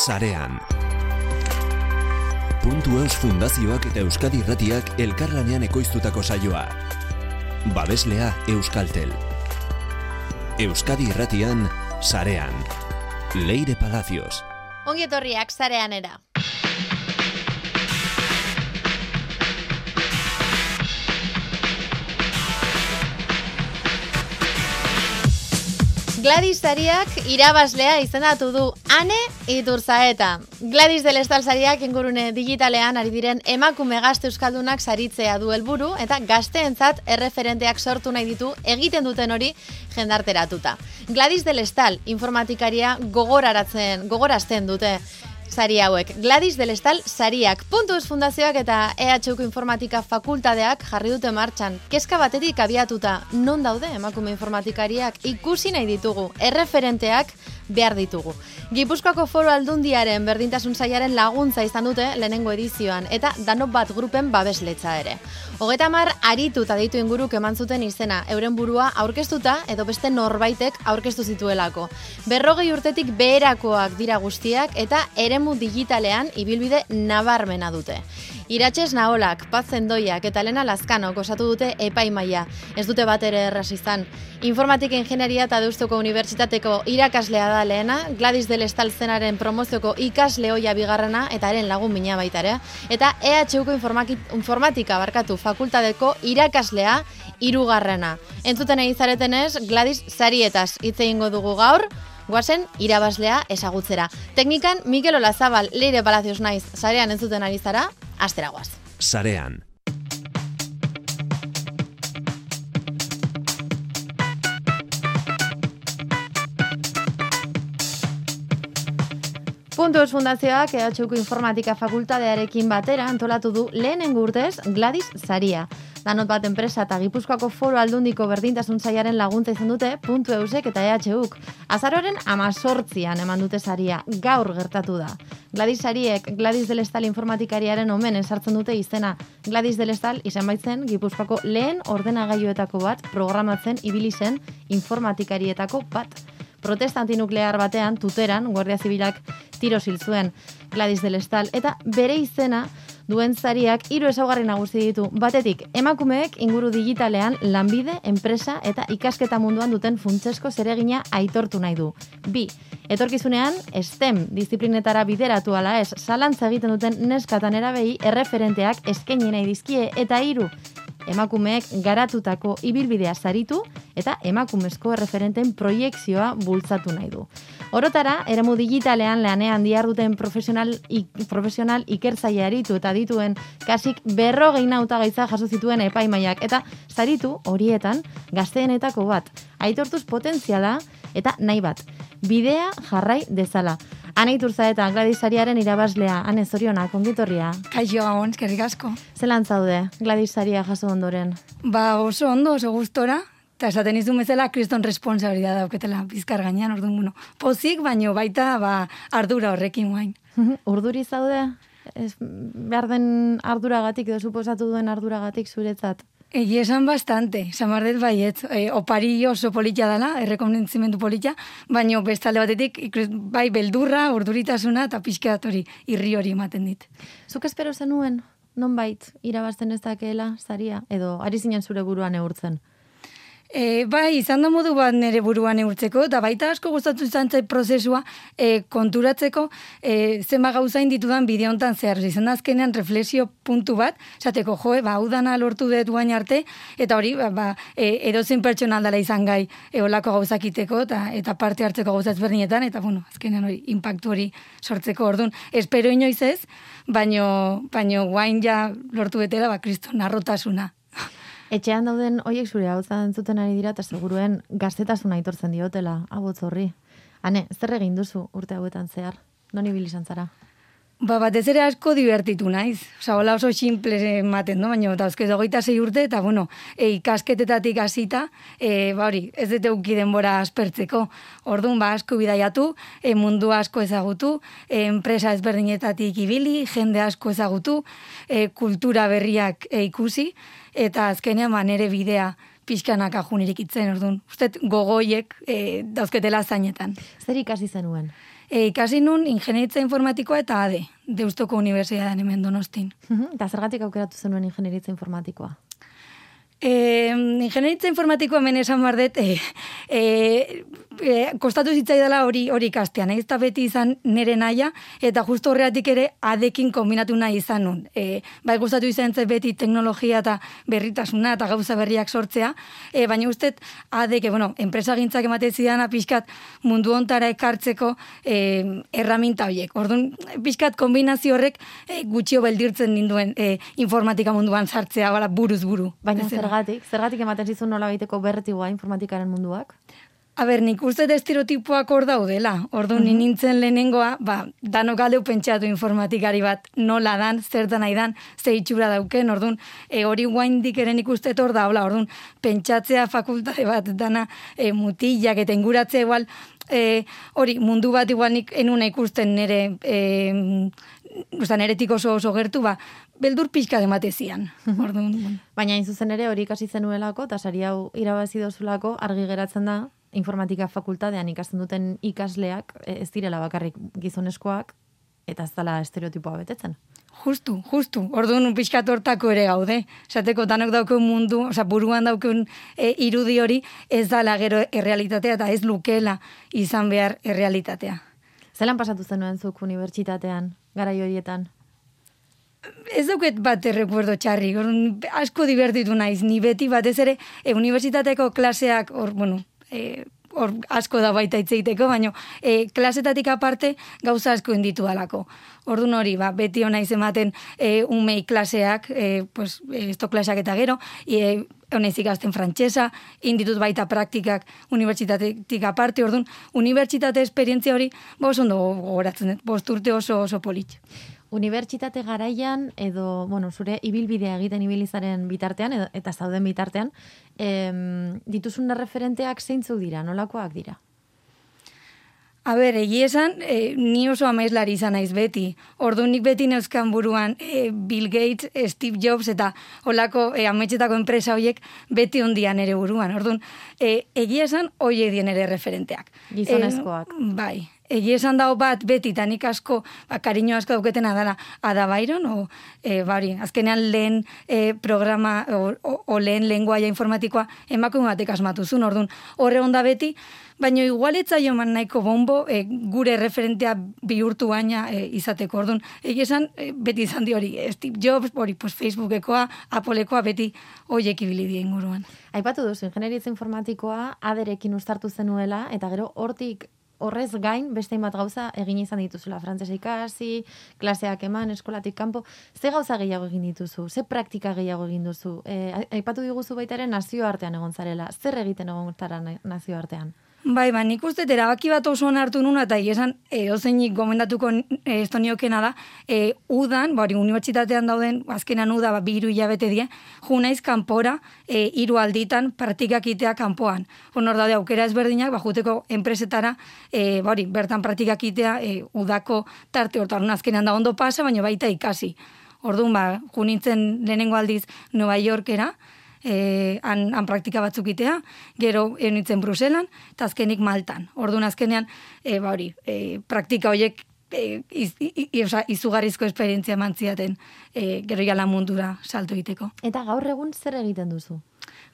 Sarean. Puntu Eus Fundazioak eta Euskadi Irratiak elkarlanean ekoiztutako saioa. Babeslea Euskaltel. Euskadi Irratian Sarean. Leire Palacios. Ongi etorriak zarean Gladys Sariak irabazlea izendatu du Ane Iturzaeta. Gladys del Estal Sariak ingurune digitalean ari diren emakume gazte euskaldunak saritzea du helburu eta gazteentzat erreferenteak sortu nahi ditu egiten duten hori jendarteratuta. Gladys del Estal informatikaria gogoraratzen, gogorazten dute sari hauek. Gladys del Estal sariak. Puntuz fundazioak eta EHUko informatika fakultadeak jarri dute martxan. Kezka batetik abiatuta non daude emakume informatikariak ikusi nahi ditugu. Erreferenteak behar ditugu. Gipuzkoako foro aldundiaren berdintasun zaiaren laguntza izan dute lehenengo edizioan eta danop bat grupen babesletza ere. Hogeta mar, aritu eta ditu inguruk eman zuten izena, euren burua aurkeztuta edo beste norbaitek aurkeztu zituelako. Berrogei urtetik beherakoak dira guztiak eta eremu digitalean ibilbide nabarmena dute. Iratxez naolak, patzen doiak eta lena lazkanok osatu dute epaimaia. Ez dute bat ere erraz izan. Informatika ingenieria eta deustuko unibertsitateko irakaslea da lehena, Gladys del Estal zenaren promozioko ikasle hoia bigarrena eta eren lagun bina baitare. Eta EHUko informatika barkatu fakultadeko irakaslea irugarrena. Entzuten egizaretenez, Gladys zarietaz hitz egingo dugu gaur, Guazen, irabazlea ezagutzera. Teknikan, Mikel Olazabal, Leire Palacios naiz, zarean entzuten ari zara, astera guaz. Sarean. Puntos Fundazioak EHUko Informatika Fakultadearekin batera antolatu du lehenen urtez Gladys Saria. Danot bat enpresa eta Gipuzkoako foro aldundiko berdintasun zaiaren laguntza izan dute puntu eusek eta EHUk. Azaroren amazortzian eman dute saria, gaur gertatu da. Gladys Sariek Gladys del Estal informatikariaren omen esartzen dute izena. Gladys del Estal izan baitzen Gipuzkoako lehen ordenagailuetako bat programatzen ibili zen informatikarietako bat. Protesta antinuklear batean, tuteran, Guardia Zibilak tiro zuen Gladys del Estal, eta bere izena duen zariak hiru ezaugarri nagusi ditu. Batetik, emakumeek inguru digitalean lanbide, enpresa eta ikasketa munduan duten funtsesko zeregina aitortu nahi du. Bi, etorkizunean, STEM disiplinetara bideratu ala ez, zalantza egiten duten neskatan erabei erreferenteak eskaini nahi dizkie eta hiru, emakumeek garatutako ibilbidea zaritu eta emakumezko referenten proiekzioa bultzatu nahi du. Orotara, eremu digitalean lanean duten profesional, ik, profesional ikertzaile aritu eta dituen kasik berrogei nauta gaitza jaso zituen epaimaiak eta zaritu horietan gazteenetako bat. Aitortuz potentziala eta nahi bat. Bidea jarrai dezala. Ana Iturza eta Gladisariaren irabazlea, ane zoriona, kongitorria. Kaixo gabon, eskerrik asko. Zelan zaude, Gladisaria jaso ondoren? Ba, oso ondo, oso gustora. Eta esaten izun bezala, kriston responsabilidad dauketela bizkar gainean, orduan, bueno, pozik, baino baita, ba, ardura horrekin guain. Urduri zaude? Ez, behar den arduragatik, edo suposatu duen arduragatik zuretzat? Egi esan bastante, samardet baiet, e, opari oso politia dela, errekomendentzimendu politia, baino bestalde batetik, bai beldurra, urduritasuna eta pixkeat hori, irri hori ematen dit. Zuk espero zenuen, non bait, irabazten ez dakeela, zaria, edo ari zinen zure buruan eurtzen? E, bai, izan da modu bat nire buruan eurtzeko, eta baita asko gustatu izan zait prozesua e, konturatzeko e, zenba gauzain ditudan bideo hontan zehar. Izan da azkenean reflexio puntu bat, esateko joe, ba, hau lortu dut guain arte, eta hori, ba, ba e, edozin pertsonal dela izan gai e, olako gauzakiteko, eta, eta parte hartzeko gauzaz berdinetan, eta bueno, azkenean hori, impactu hori sortzeko orduan. Espero inoiz ez, baino, baino guain ja lortu betela, ba, kristo, narrotasuna. Etxean dauden hoiek zure hau zuten ari dira, eta seguruen gaztetasuna aitortzen diotela, abotz horri. Hane, zer egin duzu urte hauetan zehar? Non ibili zara? Ba, batez ere asko divertitu naiz. Osa, hola oso simple ematen, no? Baina, eta euskez dagoita zei urte, eta bueno, e, ikasketetatik hasita, e, ba hori, ez dute uki denbora aspertzeko. Orduan, ba, asko bidaiatu, e, mundu asko ezagutu, e, enpresa ezberdinetatik ibili, jende asko ezagutu, e, kultura berriak e, ikusi, eta azkenean, ba, nere bidea pixkanak ajunirik itzen, orduan. Ustet, gogoiek e, dauzketela zainetan. Zer ikasi zenuen? E, ikasi nun ingenieritza informatikoa eta ade, Deustoko Unibertsitatean hemen donostin. Eta zergatik aukeratu zenuen ingenieritza informatikoa? E, ingenieritza informatikoa hemen esan behar dut, e, e, e, kostatu zitzaidala hori hori ikastean, ez da beti izan nere naia, eta justo horreatik ere adekin kombinatu nahi izan nun. E, bai gustatu izan zen beti teknologia eta berritasuna eta gauza berriak sortzea, e, baina ustez adek, bueno, enpresa gintzak emate zidan pixkat mundu ontara ekartzeko e, erraminta horiek. Orduan, pixkat kombinazio horrek e, gutxio beldirtzen ninduen e, informatika munduan sartzea, bala, buruz buru. Baina zergatik? Zergatik ematen zizun nola baiteko bertigoa informatikaren munduak? A ber, nik uste da estereotipoak hor daudela. Ordu mm nintzen lehenengoa, ba, danok galdeu pentsatu informatikari bat nola dan, zer da nahi dan, ze itxura dauken, orduan, e, hori guain dikeren ikuste hor da, hola, orduan, pentsatzea fakultate bat dana e, mutilak eta inguratzea igual, e, hori, mundu bat igual nik enuna ikusten nire, e, Usta, neretik oso oso gertu, ba, beldur pixka dematezian. Orduan, Baina hain zuzen ere hori ikasi zenuelako, eta sari hau irabazi dozulako, argi geratzen da, informatika fakultatean ikasten duten ikasleak, e, ez direla bakarrik gizonezkoak, eta ez dela estereotipoa betetzen. Justu, justu. Orduan pixka tortako ere gaude. Esateko danok daukun mundu, oza, buruan daukun e, irudi hori, ez dala gero errealitatea eta ez lukela izan behar errealitatea. Zelan pasatu zenuen zuk unibertsitatean, garai horietan? Ez dauket bat errekuerdo txarri, asko divertitu naiz, ni beti batez ere, e, unibertsitateko klaseak, or, bueno, e, hor asko da baita itzeiteko, baina e, klasetatik aparte gauza asko inditu dalako. Orduan hori, ba, beti hona ematen e, umei klaseak, e, pues, esto klaseak eta gero, e, honez ikasten frantxesa, inditut baita praktikak unibertsitatetik aparte, orduan, unibertsitate esperientzia hori, oso ondo gogoratzen, bost urte oso oso polit unibertsitate garaian edo, bueno, zure ibilbidea egiten ibilizaren bitartean edo, eta zauden bitartean, em, dituzun referenteak zeintzuk dira, nolakoak dira? A ber, egi esan, e, ni oso amaislari izan naiz beti. Ordu nik beti neuzkan buruan e, Bill Gates, Steve Jobs eta holako e, ametxetako enpresa horiek beti ondian ere buruan. Ordu, e, egi esan, hoi edien ere referenteak. Gizonezkoak. E, bai, Egi esan dago bat, beti, eta nik asko, ba, kariño asko dauketena dela, ada bairon, o, e, bari, azkenean lehen e, programa, o, o, o lehen lenguaia informatikoa, emakume batek asmatu zuen, orduan, horre onda beti, baina igualetza joman nahiko bombo, e, gure referentea bihurtu baina e, izateko, orduan, egi esan, e, beti izan di hori, Steve Jobs, hori, pues, Facebookekoa, Appleekoa, beti, hoiek ibili die inguruan. Aipatu duzu, ingenieritza informatikoa, aderekin ustartu zenuela, eta gero hortik horrez gain beste bat gauza egin izan dituzula frantsesa ikasi, klaseak eman, eskolatik kanpo, ze gauza gehiago egin dituzu? Ze praktika gehiago egin duzu? Eh, aipatu diguzu baita ere nazioartean egon zarela. Zer egiten egon zara nazioartean? Bai, ba, nik uste erabaki bat oso hartu nuna, eta esan, e, ozeinik gomendatuko e, estoniokena da, e, udan, bari, unibertsitatean dauden, azkenan uda, ba, biru hilabete die, ju naiz kanpora, e, iru alditan, praktikak itea kanpoan. Honor daude, aukera ezberdinak, ba, juteko enpresetara, e, bari, bertan praktikak itea, e, udako tarte hortan, azkenan da ondo pasa, baina baita ikasi. Orduan, ba, junitzen lehenengo aldiz Nueva Yorkera, e, han, han praktika batzuk itea, gero enitzen Bruselan, eta azkenik Maltan. Orduan azkenean, e, ba hori, e, praktika horiek e, iz, izugarrizko esperientzia mantziaten e, gero jala mundura salto egiteko. Eta gaur egun zer egiten duzu?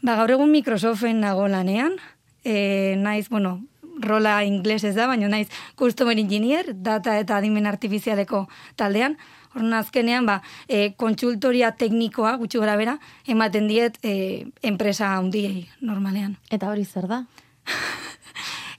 Ba, gaur egun Microsoften nago lanean, e, naiz, bueno, rola ingles ez da, baina naiz customer engineer, data eta adimen artifizialeko taldean, Horren azkenean, ba, e, kontsultoria teknikoa, gutxi gara bera, ematen diet e, enpresa handiei normalean. Eta hori zer da?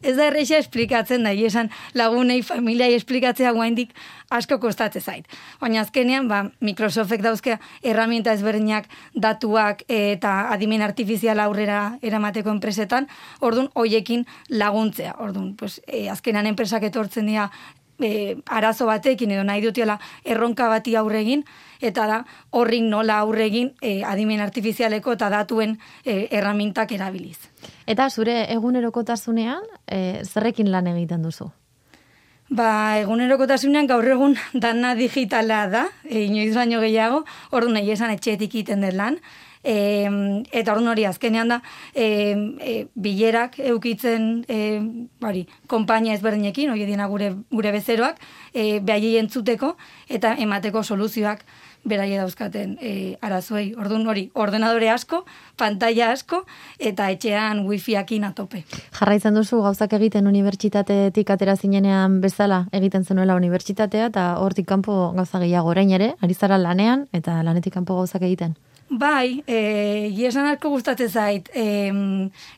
Ez da erreixa esplikatzen da, esan lagunei, familiai esplikatzea guaindik asko kostatze zait. Baina azkenean, ba, Microsoftek dauzke erramienta ezberdinak datuak eta adimen artifizial aurrera eramateko enpresetan, ordun hoiekin laguntzea. Ordun, pues, e, azkenean enpresak etortzen dira e, arazo batekin edo nahi dutela erronka bati aurregin, eta da horrik nola aurregin e, adimen artifizialeko eta datuen e, erramintak erabiliz. Eta zure egunerokotasunean, e, zerrekin lan egiten duzu? Ba, egunerokotasunean gaur egun dana digitala da, e, inoiz baino gehiago, ordu nahi esan etxetik iten den lan, E, eta orduan hori azkenean da, e, e, bilerak eukitzen e, bari, kompainia ezberdinekin, hori dina gure, gure bezeroak, e, behaiei entzuteko eta emateko soluzioak beraie dauzkaten e, arazoei. Orduan hori, ordenadore asko, pantalla asko, eta etxean wifiakin atope. Jarraitzen duzu gauzak egiten unibertsitatetik atera zinenean bezala egiten zenuela unibertsitatea, eta hortik kanpo gauza gehiago orain ere, ari zara lanean, eta lanetik kanpo gauzak egiten. Bai, e, iesan arko gustate zait, e,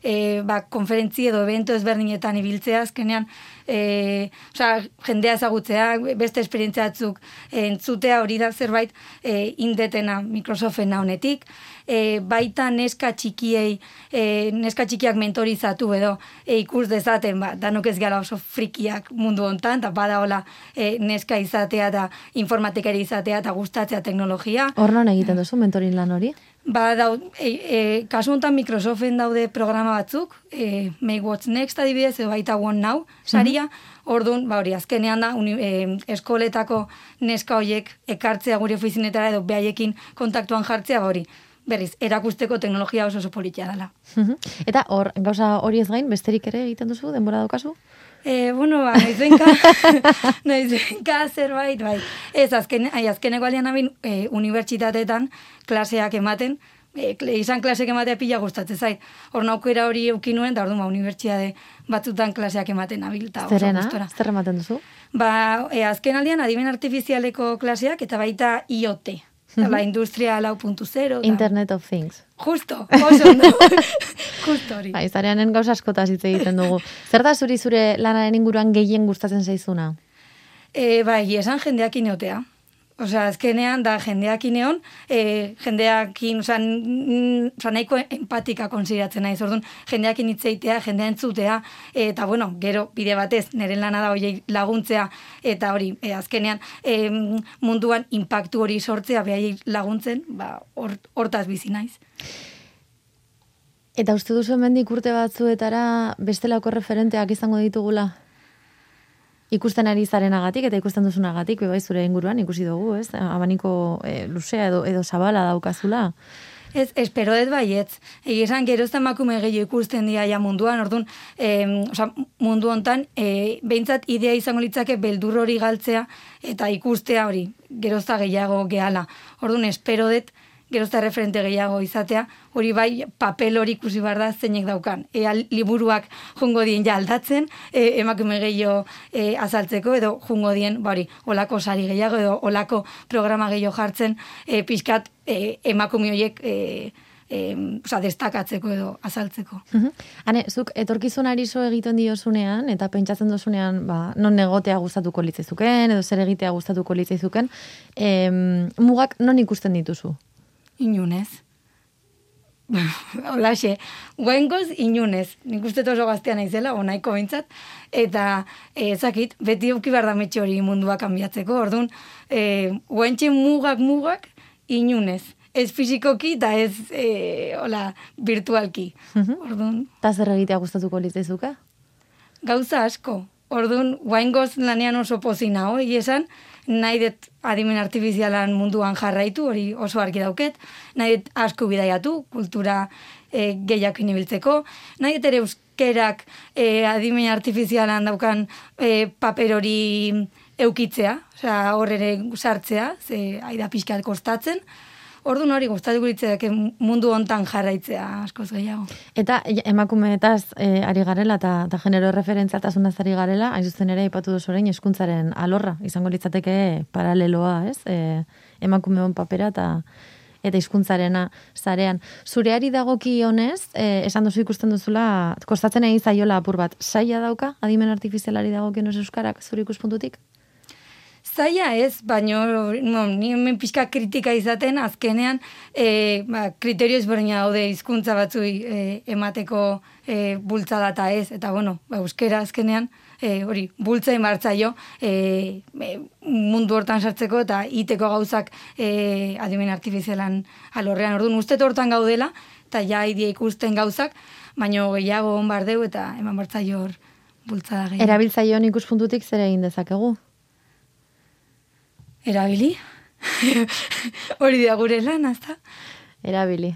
e, ba, konferentzi edo evento ezberdinetan ibiltzea, azkenean, e, oza, jendea ezagutzea, beste esperientziatzuk entzutea hori da zerbait e, indetena Microsoften honetik, e, baita neska txikiei, e, neska txikiak mentorizatu edo e, ikus dezaten, ba, danok ez gara oso frikiak mundu hontan, eta bada hola e, neska izatea da informatikari izatea eta gustatzea teknologia. Hor egiten duzu mentorin lan hori? Ba, dau, e, e, kasu honetan Microsoften daude programa batzuk, e, Make What's Next adibidez, edo baita One Now, saria, mm Orduan, ba hori, azkenean da, uni, e, eskoletako neska horiek ekartzea gure ofizinetara edo behaiekin kontaktuan jartzea, ba hori, berriz, erakusteko teknologia oso oso politia dela. Eta hor, gauza hori ez gain, besterik ere egiten duzu, denbora daukazu? E, bueno, ba, naizenka, naizenka zerbait, bai. Ez, azken, ai, azkeneko aldean abin, e, unibertsitateetan klaseak ematen, e, izan klaseak ematea pila gustatzen zait. Hor naukera hori eukin nuen, da hor ba, unibertsitate batzutan klaseak ematen abil. Zerena, zer ematen duzu? Ba, e, azken aldean, adimen artifizialeko klaseak, eta baita IoT. La industria lau puntu zero. Internet of Things. Justo, oso no. Justo hori. Ba, izareanen gauz askotaz hitz egiten dugu. Zer da zuri zure lanaren inguruan gehien gustatzen zaizuna? E, bai, esan jendeak ineotea. Osea, azkenean da jendeak ineon, e, jendeak in, oza, nahiko empatika konsideratzen nahi, zordun, jendeak initzeitea, jendea entzutea, eta bueno, gero, bide batez, nire lana da hori laguntzea, eta hori, e, azkenean, e, munduan impactu hori sortzea, behai laguntzen, ba, hortaz bizi naiz. Eta uste duzu hemendik urte batzuetara bestelako referenteak izango ditugula? Ikusten ari zarenagatik eta ikusten duzunagatik, bai zure inguruan ikusi dugu, ez? Abaniko e, luzea edo, edo zabala daukazula. Ez, espero ez baietz. Egi esan, gero ez emakume gehiago ikusten dira ja munduan, orduan, e, oza, mundu hontan, e, behintzat idea izango litzake beldur hori galtzea eta ikustea hori, gero gehiago gehala. Orduan, espero dut, gerozta referente gehiago izatea, hori bai papel hori ikusi bar da zeinek daukan. Ea liburuak jungo dien ja aldatzen, e, emakume gehiago e, azaltzeko, edo jungo dien, bari, olako sari gehiago, edo olako programa gehiago jartzen, e, pixkat e, emakume horiek e, e, oza, destakatzeko edo azaltzeko. Hane, zuk etorkizunari zo egiten diozunean, eta pentsatzen dozunean, ba, non negotea gustatuko litzaizuken, edo zer egitea gustatuko litzaizuken, em, mugak non ikusten dituzu? Inunez. Olaxe, guengoz inunez. Nik uste oso gaztean naizela, onaiko bintzat. Eta eh, ezakit, beti auki behar da hori mundua kanbiatzeko. Orduan, e, guentxe mugak mugak inunez. Ez fizikoki eta ez e, hola, virtualki. Orduan. Ta zer egitea gustatuko litzezuka? Gauza asko. Orduan, guengoz lanean oso pozina, hoi esan, nahi dut adimen artifizialan munduan jarraitu, hori oso argi dauket, nahi dut asko bidaiatu, kultura e, gehiak inibiltzeko, nahi dut ere euskerak e, adimen artifizialan daukan e, paper hori eukitzea, hor ere sartzea, ze aida pixkat kostatzen, Ordu hori gustatuko litzeak mundu hontan jarraitzea askoz gehiago. Eta emakumeetaz e, ari garela eta ta genero referentzialtasunaz ari garela, hain zuzen ere ipatu duzu orain hezkuntzaren alorra izango litzateke paraleloa, ez? E, emakumeon papera eta eta hizkuntzarena zarean. Zureari dagoki honez, e, esan duzu ikusten duzula, kostatzen egin zaiola apur bat, saia dauka, adimen artifizialari dagoki euskarak zure ikuspuntutik? Zaila ez, baino no, ni hemen pixka kritika izaten azkenean e, ba, kriterio ezberdina daude hizkuntza batzu e, emateko e, bultza data ez, eta bueno, ba, euskera azkenean e, hori bultza imartza jo e, e, mundu hortan sartzeko eta iteko gauzak e, adimen artifizialan alorrean, orduan uste hortan gaudela, eta ja idea ikusten gauzak, baino gehiago onbardeu eta eman bartza hor bultza da gehiago. Erabiltzaio ikuspuntutik zer egin dezakegu? Erabili. Hori da gure lan, azta? erabili.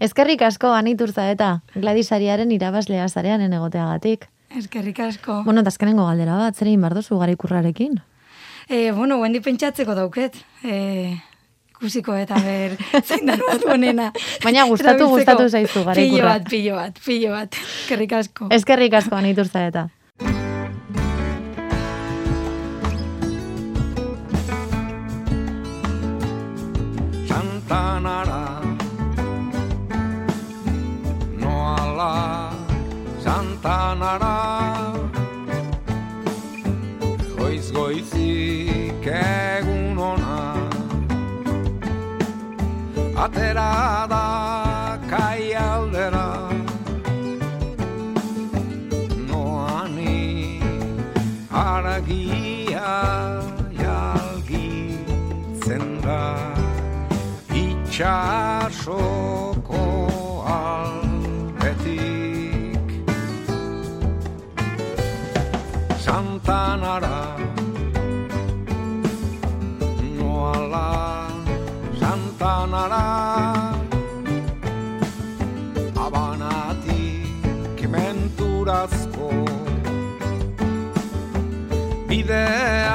Ezkerrik asko aniturza eta Gladisariaren irabazlea zarean egoteagatik. Eskerrik asko. Bueno, eta azkenengo galdera bat, zer egin bardozu garaikurrarekin? E, bueno, guendi pentsatzeko dauket. E, ikusiko eta ber, zein da bat honena. Baina gustatu, gustatu zaizu garaikurra. Pillo bat, pillo bat, pillo bat. Eskerrik asko. Eskerrik asko aniturza eta. Atera da kai aldera. Noani aragia jalgitzen da itxasoko ಬಿಟ್ಟೆ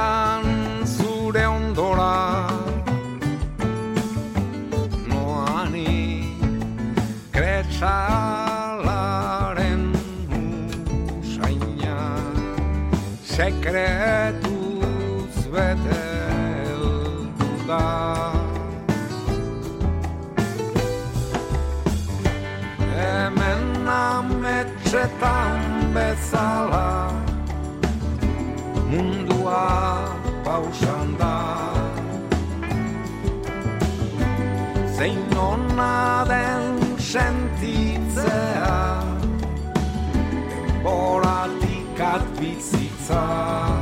ona den sentitzea denboratik atbizitza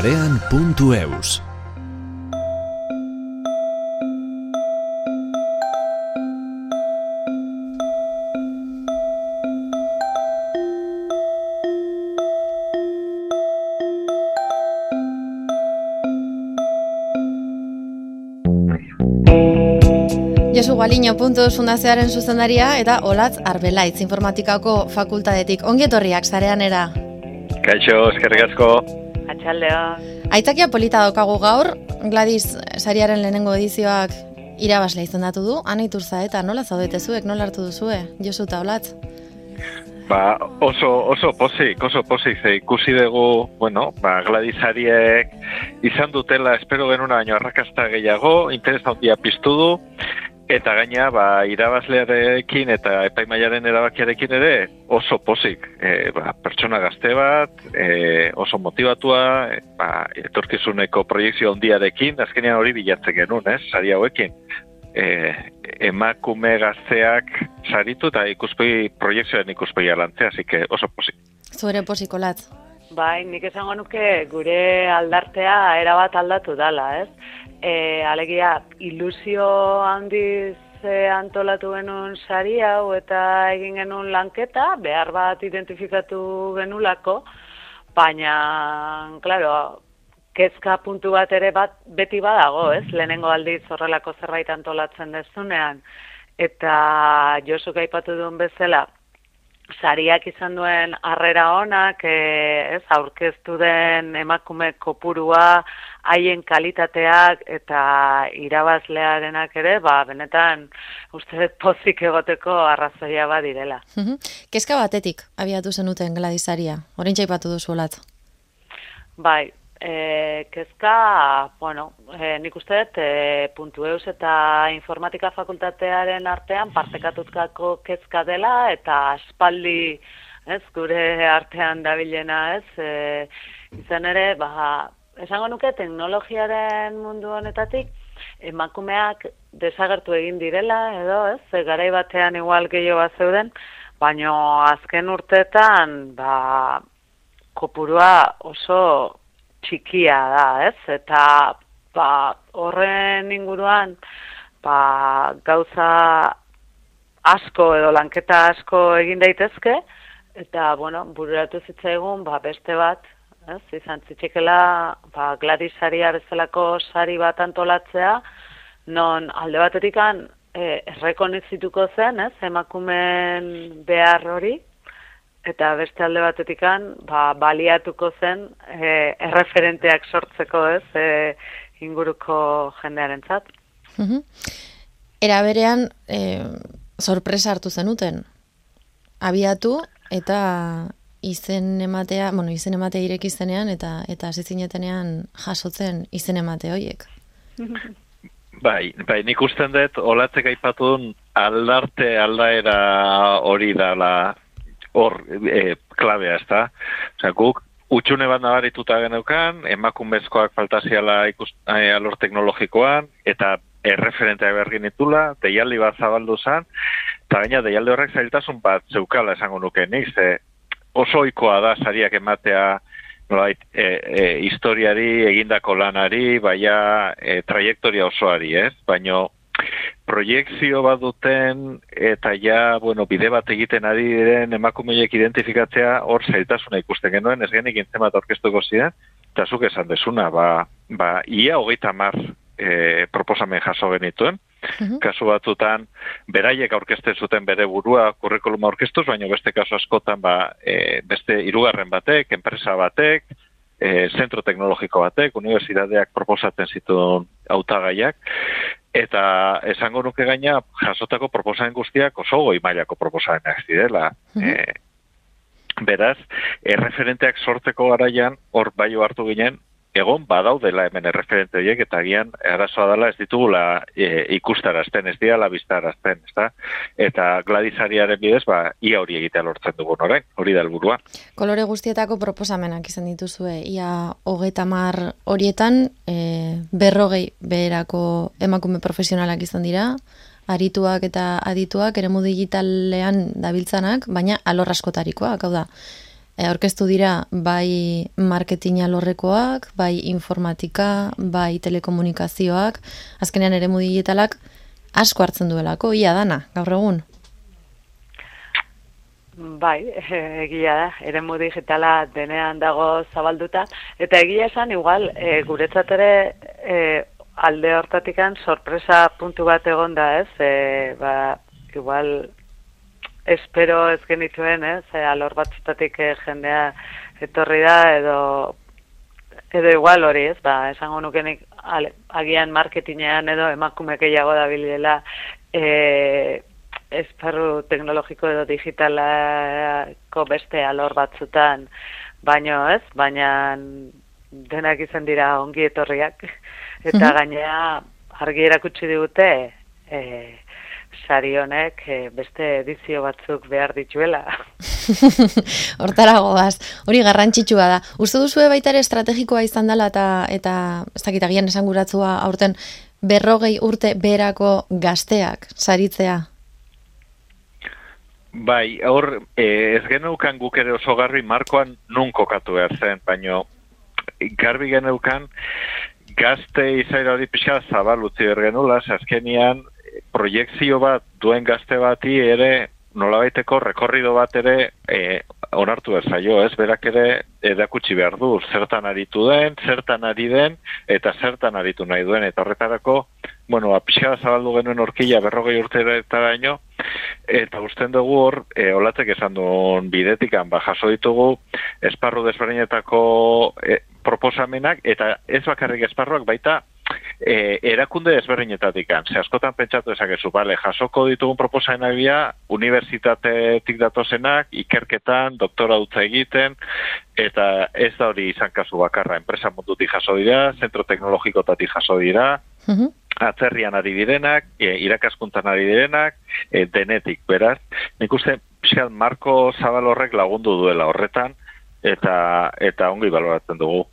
Sarean.eus Josu Galiño puntuz fundazioaren zuzendaria eta Olatz Arbelaitz informatikako fakultatetik. Ongi etorriak zareanera. Kaixo, eskerrik asko. Atxaldea. Aitzakia polita daukagu gaur, Gladys sariaren lehenengo edizioak irabazle izendatu du, Ana Iturza eta nola zaudete zuek, nola hartu duzue, Josu eta Olatz? Ba, oso, oso pozik, oso pozik, ze ikusi dugu, bueno, ba, Gladysariek izan dutela, espero genuna baino arrakasta gehiago, interes handia piztu du, eta gaina, ba, irabazlearekin eta epaimaiaren erabakiarekin ere oso pozik. E, ba, pertsona gazte bat, e, oso motivatua, e, ba, etorkizuneko proiektzio handiarekin, azkenean hori bilatzen genuen, ez, sari hauekin. E, emakume gazteak saritu eta ikuspegi proiektzioen ikuspegia lantzea, así que oso pozik. Zure posiko latz. Bai, nik esango nuke gure aldartea erabat aldatu dala, ez? E, alegia ilusio handiz e, antolatu genuen sari hau eta egin genuen lanketa, behar bat identifikatu genulako, baina, klaro, kezka puntu bat ere bat beti badago, ez? Lehenengo aldiz horrelako zerbait antolatzen dezunean. Eta Josuk aipatu duen bezala, sariak izan duen harrera onak, e, ez, aurkeztu den emakume kopurua, haien kalitateak eta irabazlearenak ere, ba, benetan, uste dut pozik egoteko arrazoia bat direla. Kezka batetik, abiatu zenuten gladizaria, orain txaipatu duzu olat. Bai, E, kezka, bueno, e, nik uste dut, e, puntu eus eta informatika fakultatearen artean partekatutkako kezka dela eta aspaldi ez, gure artean dabilena ez, e, izan ere, ba, esango nuke teknologiaren mundu honetatik, emakumeak desagertu egin direla, edo ez, e, garai batean igual gehiago bat zeuden, baino azken urtetan, ba, kopurua oso txikia da, ez? Eta ba, horren inguruan ba, gauza asko edo lanketa asko egin daitezke eta bueno, bururatu zitzaigun ba, beste bat, ez? Izan zitxekela ba, gladisaria bezalako sari bat antolatzea, non alde baterikan e, errekonizituko zen, ez? Emakumen behar hori, eta beste alde batetikan ba, baliatuko zen e, erreferenteak sortzeko ez e, inguruko jendearen zat. Era berean e, sorpresa hartu zenuten abiatu eta izen ematea, bueno, izen ematea ireki zenean eta eta zizinetenean jasotzen izen emate horiek. Bai, bai, nik usten dut, olatzek aipatu aldarte aldaera hori dala hor e, klabea ez da. Osea, guk utxune bat nabarituta geneukan, emakumezkoak faltaziala ikus, e, alor teknologikoan, eta erreferentea bergin itula, deialdi bat zabaldu zen, eta gaina deialdi horrek zailtasun bat zeukala esango nuke, nik, ze oso oikoa da sariak ematea nolait, e, e, historiari, egindako lanari, baina e, trajektoria osoari, ez? Baina proiektzio bat duten eta ja, bueno, bide bat egiten ari diren emakumeiek identifikatzea hor zailtasuna ikusten genuen, ez genik intzen orkestuko ziren, eta zuk esan desuna, ba, ba ia hogeita mar e, proposamen jaso genituen, kasu batzutan beraiek aurkezten zuten bere burua kurrikuluma aurkeztuz, baina beste kasu askotan ba, e, beste hirugarren batek, enpresa batek, e, zentro teknologiko batek, universidadeak proposatzen zituen hautagaiak, eta esango nuke gaina jasotako proposamen guztiak oso goi mailako proposamenak zirela. E, beraz, erreferenteak sortzeko garaian, hor bai hartu ginen, egon badaudela hemen erreferente horiek eta agian arazoa dela ez ditugula e, ikustarazten, ez diala biztarazten, ez da? Eta gladizariaren bidez, ba, ia hori egitea lortzen dugun orain, hori da helburua. Kolore guztietako proposamenak izan dituzue, ia hogeta mar horietan, e, berrogei beherako emakume profesionalak izan dira, arituak eta adituak, eremu digitalean dabiltzanak, baina alor askotarikoak, hau da, aurkeztu dira bai marketing alorrekoak, bai informatika, bai telekomunikazioak, azkenean ere digitalak asko hartzen duelako, ia dana, gaur egun? Bai, egia da, ere digitala denean dago zabalduta, eta egia esan, igual, e, guretzat ere e, alde hortatikan sorpresa puntu bat egon da, ez? E, ba, igual, espero ez genituen, ez, eh? alor batzutatik eh, jendea etorri da, edo, edo igual hori, ez, ba, esango nukenik agian marketinean edo emakume gehiago da bilela, e, esparru teknologiko edo digitalako beste alor batzutan, baino ez, baina denak izan dira ongi etorriak, eta mm gainea argi erakutsi digute, eh, sari honek eh, beste edizio batzuk behar dituela. Hortara goaz, hori garrantzitsua da. Uste duzu baita ere estrategikoa izan dela eta, eta ez dakit agian esan guratzua aurten berrogei urte berako gazteak saritzea? Bai, hor, eh, ez geneukan guk ere oso garbi markoan nun kokatu behar zen, baino garbi geneukan gazte izaira hori pixka zabal utzi bergenula, azkenian proiektzio bat duen gazte bati ere nolabaiteko rekorrido bat ere e, onartu ez zaio, ez? Berak ere edakutsi behar du, zertan aritu den, zertan ari den, eta zertan aritu nahi duen, eta horretarako, bueno, apixea zabaldu genuen orkila berrogei urtera eta daño, eta usten dugu hor, e, olatek esan duen bidetikan, ba, jaso ditugu, esparru desberdinetako e, proposamenak, eta ez bakarrik esparruak baita, e, erakunde ezberdinetatik Ze askotan pentsatu ezakezu, bale, jasoko ditugun proposaenak bia, unibertsitatetik datozenak, ikerketan, doktora dutza egiten, eta ez da hori izan kasu bakarra, enpresa mundutik jaso dira, zentro teknologikotatik jaso dira, atzerrian ari direnak, e, irakaskuntan ari direnak, e, denetik, beraz. Nik uste, Marko Zabal horrek lagundu duela horretan, eta eta ongi baloratzen dugu.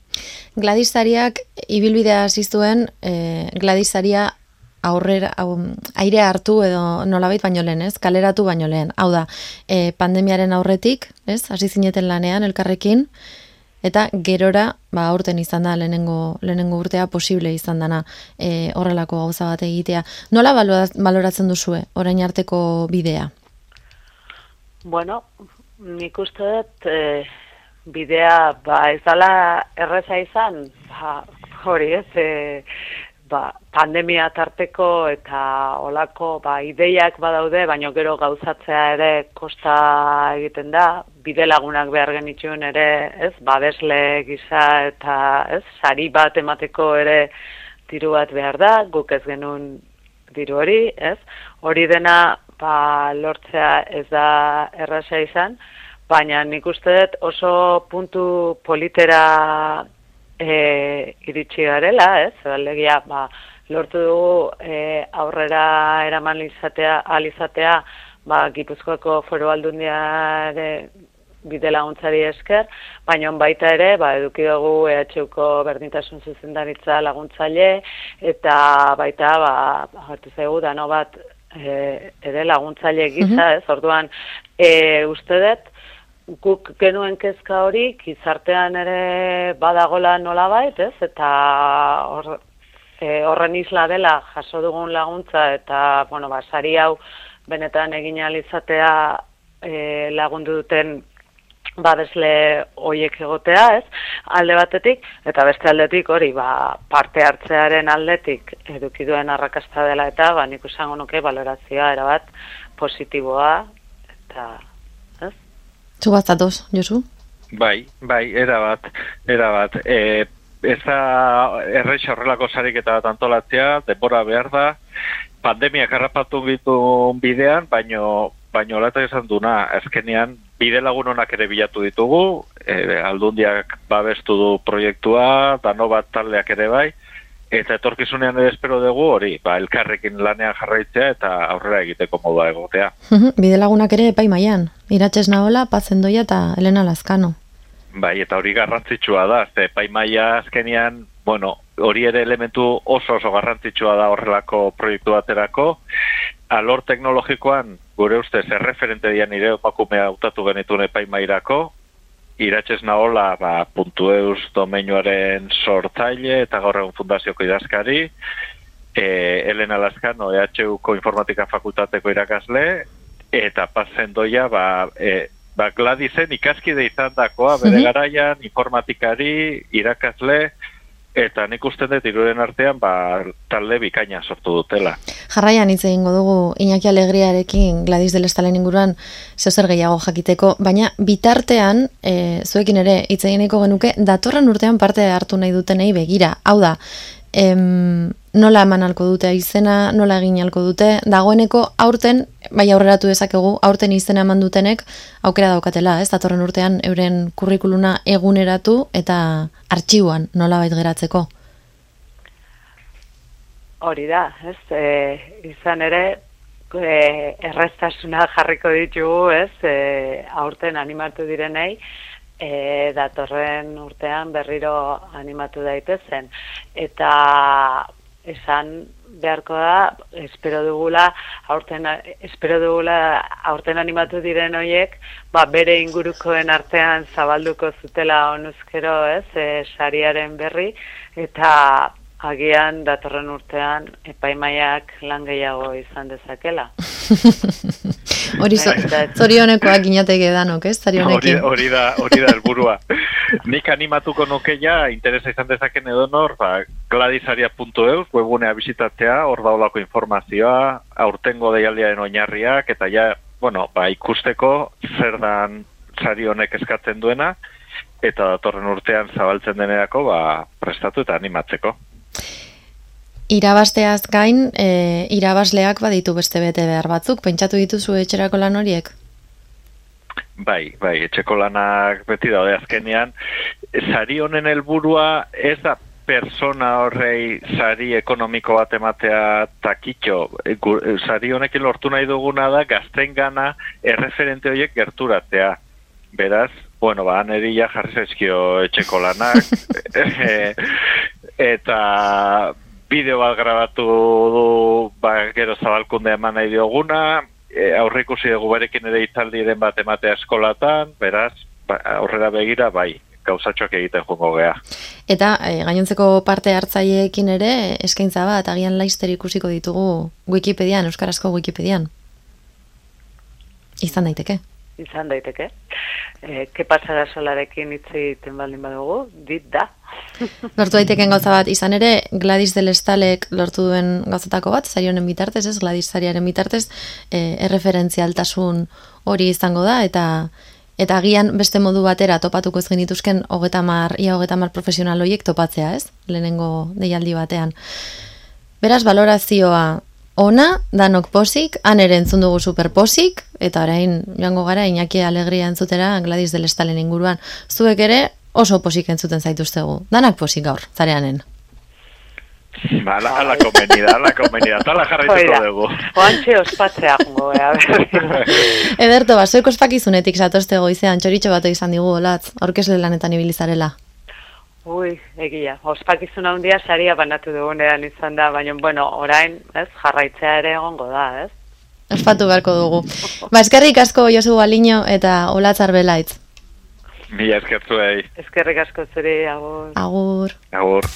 Gladisariak ibilbidea hasi zuen, e, Gladisaria aurrera au, aire hartu edo nolabait baino lehen, ez? Kaleratu baino lehen. Hau da, e, pandemiaren aurretik, ez? Hasi zineten lanean elkarrekin eta gerora, ba aurten izan da lehenengo lehenengo urtea posible izan dana e, horrelako gauza bat egitea. Nola baloratzen duzue orain arteko bidea? Bueno, nik uste dut eh, bidea ba ez dala erreza izan ba hori ez e, ba, pandemia tarteko eta olako ba, ideiak badaude baino gero gauzatzea ere kosta egiten da bide lagunak behar genituen ere ez babesle gisa eta ez sari bat emateko ere diru bat behar da guk ez genuen diru hori ez. Hori dena ba, lortzea ez da erraza izan baina nik uste dut oso puntu politera e, iritsi garela, ez? Alegia, ba, lortu dugu e, aurrera eraman izatea, alizatea, ba, Gipuzkoako foro aldundiare bide laguntzari esker, baina baita ere, ba, eduki dugu EHUko berdintasun zuzendaritza laguntzaile, eta baita, ba, hartu zaigu, dano bat, e, ere laguntzaile gisa, ez, orduan, e, uste dut, guk genuen kezka hori, gizartean ere badagola nola bait, ez? Eta hor, e, horren isla dela jaso dugun laguntza eta, bueno, ba, sari hau benetan egin alizatea e, lagundu duten babesle hoiek egotea, ez? Alde batetik, eta beste aldetik hori, ba, parte hartzearen aldetik eduki duen arrakasta dela eta, ba, nik usango nuke valorazioa erabat positiboa, eta Zu bazatoz, Josu? Bai, bai, era bat, era bat. E, ez da errex horrelako sarik eta bat antolatzea, denbora behar da, pandemia karrapatu gitu bidean, baino, baino latak esan duna, ezkenean, bide lagun honak ere bilatu ditugu, e, aldundiak babestu du proiektua, dano bat taldeak ere bai, Eta etorkizunean espero dugu hori, ba, elkarrekin lanean jarraitzea eta aurrera egiteko modua egotea. Bide lagunak ere epai maian, iratxez nahola, pazendoia eta Elena Lazkano. Bai, eta hori garrantzitsua da, ze epai maia azkenian, bueno, hori ere elementu oso oso garrantzitsua da horrelako proiektu baterako. Alor teknologikoan, gure ustez, erreferente dian nire opakumea utatu genituen epai mairako, iratxez nahola ba, puntu eus domeinuaren sortzaile eta gaur egun fundazioko idazkari, e, Elena Lascano, EHUko informatika fakultateko irakasle, eta pasen doia, ba, e, ba, Gladisen ikaskide izan dakoa, bere garaian, informatikari, irakasle, eta nik uste dut iruren artean ba, talde bikaina sortu dutela. Jarraian hitz egingo dugu Iñaki Alegriarekin Gladys del Estalen inguruan zer gehiago jakiteko, baina bitartean e, zuekin ere hitz egineko genuke datorren urtean parte hartu nahi dutenei begira. Hau da, em, nola eman alko dute izena, nola egin alko dute, dagoeneko aurten, bai aurreratu dezakegu, aurten izena eman dutenek, aukera daukatela, ez, datorren urtean euren kurrikuluna eguneratu eta artxiuan nola bait geratzeko. Hori da, ez, e, izan ere, e, erreztasuna jarriko ditugu, ez, e, aurten animatu direnei, e, datorren urtean berriro animatu daitezen. Eta esan beharko da, espero dugula, aurten, espero dugula aurten animatu diren hoiek, ba, bere ingurukoen artean zabalduko zutela onuzkero, ez, e, sariaren berri, eta agian datorren urtean epaimaiak lan gehiago izan dezakela. Hori zo- zorionekoak ginateke danok, ez? Hori, Zorionekin. hori da, hori da helburua. Nik animatuko nuke ja, interesa izan dezaken edonor, ba, gladisaria.eus, webunea bisitatzea, hor daulako informazioa, aurtengo deialdiaren oinarriak, eta ja, bueno, ba, ikusteko zer dan sari honek eskatzen duena, eta datorren urtean zabaltzen denerako, ba, prestatu eta animatzeko. Irabasteaz gain, e, irabazleak baditu beste bete behar batzuk, pentsatu dituzu etxerako lan horiek? Bai, bai, etxeko lanak beti daude azkenean. Sari honen helburua ez da persona horrei sari ekonomiko bat ematea takitxo. E, e, Sari honekin lortu nahi duguna da gazten gana erreferente horiek gerturatzea. Beraz, bueno, ba, neri ja jarri zaizkio etxeko lanak. Eh, eta bideo bat grabatu du ba, gero zabalkunde eman nahi dioguna, e, aurre ikusi dugu berekin ere itzaldiren bat ematea eskolatan, beraz, ba, aurrera begira, bai, gauzatxoak egiten jungo gea. Eta e, gainontzeko parte hartzaileekin ere eskaintza bat agian laister ikusiko ditugu Wikipedian, euskarazko Wikipedian. Izan daiteke. Izan daiteke. E, ke pasara solarekin hitz egiten baldin badugu, dit da. Lortu daiteken gauza bat, izan ere Gladys del Estalek lortu duen gauzatako bat, zari bitartez, ez Gladys zariaren bitartez, e, erreferentzialtasun hori izango da, eta eta agian beste modu batera topatuko ez genituzken hogeta mar, ia hogeta mar profesional horiek topatzea, ez? Lehenengo deialdi batean. Beraz, valorazioa ona, danok posik, han ere entzun dugu super posik, eta orain joango gara Iñaki Alegria entzutera Gladys del Estalen inguruan. Zuek ere oso posik entzuten zaituztegu. Danak posik gaur, zareanen. Ba, ala, ala komenida, ala komenida, tala jarraituko dugu. oantxe ospatzea jungo gea. Ederto, ba, zuek ospakizunetik zatozte goizean, txoritxo bat izan digu, olatz, aurkesle lanetan ibilizarela. Ui, egia, ospakizuna handia saria banatu dugunean izan da, baina, bueno, orain, ez, jarraitzea ere egongo da, ez? Ospatu beharko dugu. Ba, eskerrik asko Josu Baliño eta Olatz Arbelaitz. Mila eskertzuei, Eskerrik asko zuri, agur. Agur. agur.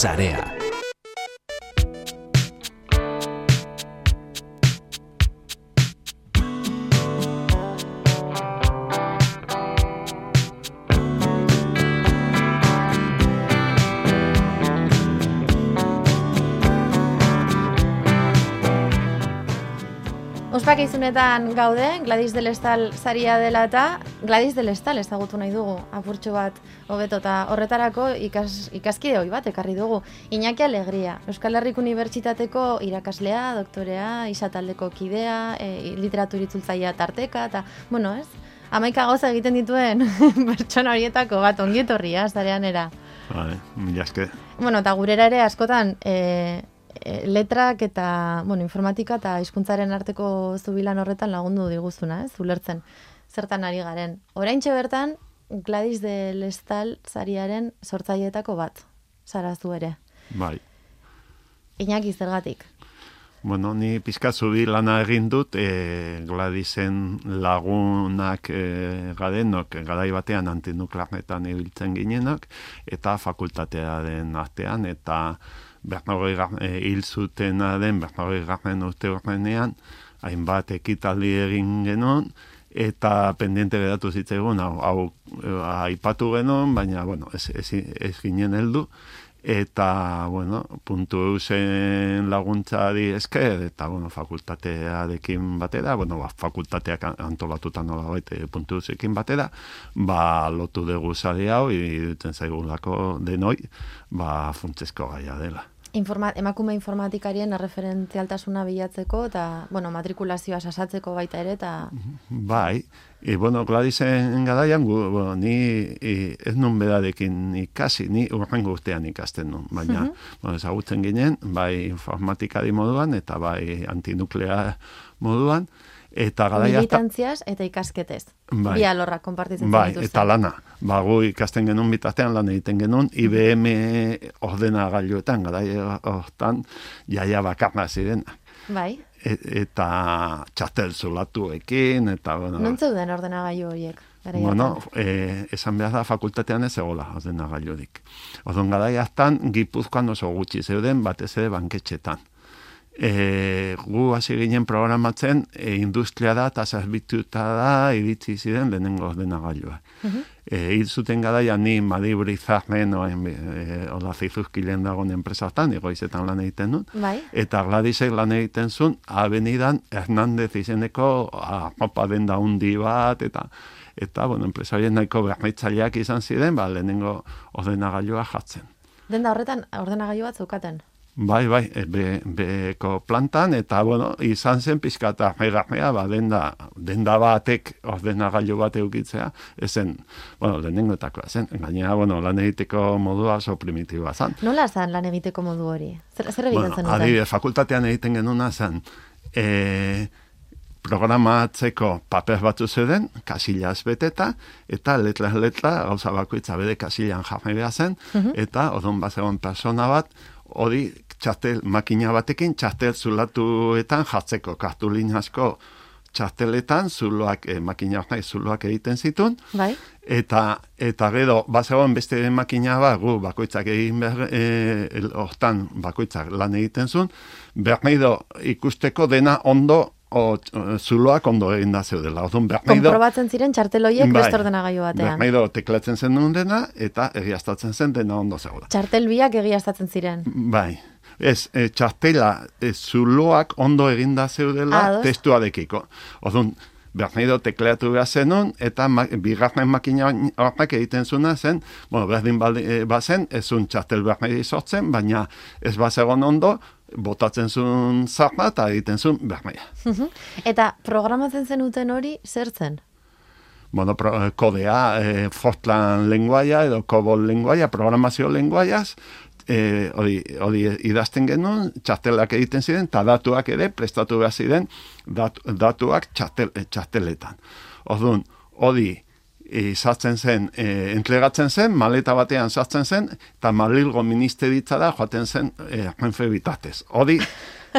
Sarea. Ospakizunetan gaude, Gladys del Estal saria dela eta Gladys del Estal ezagutu nahi dugu, apurtxo bat hobeto eta horretarako ikas, ikaskide hoi bat ekarri dugu. Iñaki Alegria, Euskal Herriko Unibertsitateko irakaslea, doktorea, isataldeko kidea, e, literaturitzultzaia tarteka, eta, bueno, ez? Amaika gauza egiten dituen pertsona horietako bat ongietorria, zarean era. Vale. Bueno, eta gurera ere askotan e, e, letrak eta, bueno, informatika eta hizkuntzaren arteko zubilan horretan lagundu diguzuna, ez, ulertzen zertan ari garen. Oraintxe bertan, Gladys de Lestal zariaren sortzaileetako bat, zara zu ere. Bai. Iñaki zergatik. Bueno, ni pizka zubi lana egin dut, e, Gladisen lagunak e, gadenok, garai batean antinuklearnetan ibiltzen ginenak, eta fakultatea den artean, eta bernogei e, hil zutena den bernogei garren urte horrenean, hainbat ekitaldi egin genuen, eta pendiente geratu zitzaigun, hau, hau e, aipatu genuen, baina, bueno, ez, ez, ez ginen heldu, eta, bueno, puntu eusen laguntzari esker, eta, bueno, fakultatearekin batera, bueno, ba, fakultateak antolatuta nola baita puntu eusekin batera, ba, lotu dugu sari hau, iruditzen zaigulako denoi, ba, funtsezko gaia dela. Informa, emakume informatikarien erreferentzialtasuna bilatzeko eta, bueno, matrikulazioa sasatzeko baita ere eta... Bai, e, bueno, Gladisen garaian, gu, bueno, ni e, ez nun bedarekin ikasi, ni urrengo urtean ikasten nun, baina, bueno, ezagutzen ginen, bai informatikari moduan eta bai antinuklear moduan, eta garai hartan- Militantziaz eta ikasketez. Bai. Bi alorrak konpartitzen Bai, zenituzten. eta lana. Ba, gu ikasten genuen bitartean lan egiten genuen IBM ordenagailuetan, garai hortan jaia bakarna ziren. Bai. E, eta txartel zulatuekin, eta, bueno, Non zeuden ordenagailu horiek? Bueno, eh, esan behar da fakultatean ez egola ordenagailurik. Orduan garai hartan Gipuzkoan oso gutxi zeuden batez ere banketxetan. E, gu hasi ginen programatzen e, industria da eta zerbituta da iritsi ziren lehenengo ordenagailua. E, hil zuten garaia ni Madibri Zarren oain, e, ola zizuzkilen dagoen enpresatan, egoizetan lan egiten dut. Bai. Eta Gladysek lan egiten zuen, abenidan Hernandez izeneko arropa denda hundi bat, eta eta, bueno, enpresarien nahiko berritzaileak izan ziren, ba, lehenengo ordenagailua jartzen. Denda horretan ordenagailu bat zeukaten. Bai, bai, e, be, beko plantan, eta, bueno, izan zen pixka eta megarmea, ba, denda, denda batek ordenagailu bat eukitzea, ezen, bueno, lehenengoetakoa zen, gainera, bueno, lan egiteko modua oso primitiboa zen. Nola zan lan egiteko modu hori? Zer, zer egiten Bueno, zenuten? adibidez, fakultatean egiten genuna zen, e, programatzeko paper batzu zeuden, kasillaz beteta, eta letra letra gauza bakoitza bere kasillan jarri zen, eta odon bazegoen persona bat, hori txartel, makina batekin txartel zulatuetan jartzeko kartulin asko txarteletan, zuloak, eh, makina nahi zuloak egiten zituen, Bai? Eta, eta gero, bazegoen beste makina bat, gu bakoitzak egin behar, e, el- hortan bakoitzak lan egiten zuen, behar nahi do ikusteko dena ondo, o, zuloak ondo egin da zeudela. Orduan, behar Konprobatzen ziren txarteloiek Bai. beste ordenagailu behar batean. do teklatzen zen duen dena, eta egiaztatzen zen dena ondo zegoela. Txartel biak egiaztatzen ziren. Bai. Ez, e, txartela, e, zuloak ondo eginda zeudela Ados. testuarekiko. Orduan, behar nahi tekleatu behar zenun, eta ma, bigarren makina horrek egiten zuna zen, bueno, berdin baldi, e, bazen, ez zun txartel behar nahi sortzen, baina ez bazegon ondo, botatzen zuen zarra eta egiten zuen nahi. Mhm. Eta programatzen zenuten hori zer zen? bueno, pro, eh, kodea, eh, Fortran lenguaia edo COBOL lenguaia, programazio lenguaiaz, eh, hori, hori idazten genuen, txartelak egiten ziren, eta datuak ere prestatu behar ziren, dat, datuak txartel, txarteletan. Orduan, hori eh, sartzen zen, eh, entregatzen zen, maleta batean sartzen zen, eta Malilgo ministeritzara joaten zen eh, renfe bitatez. Hori,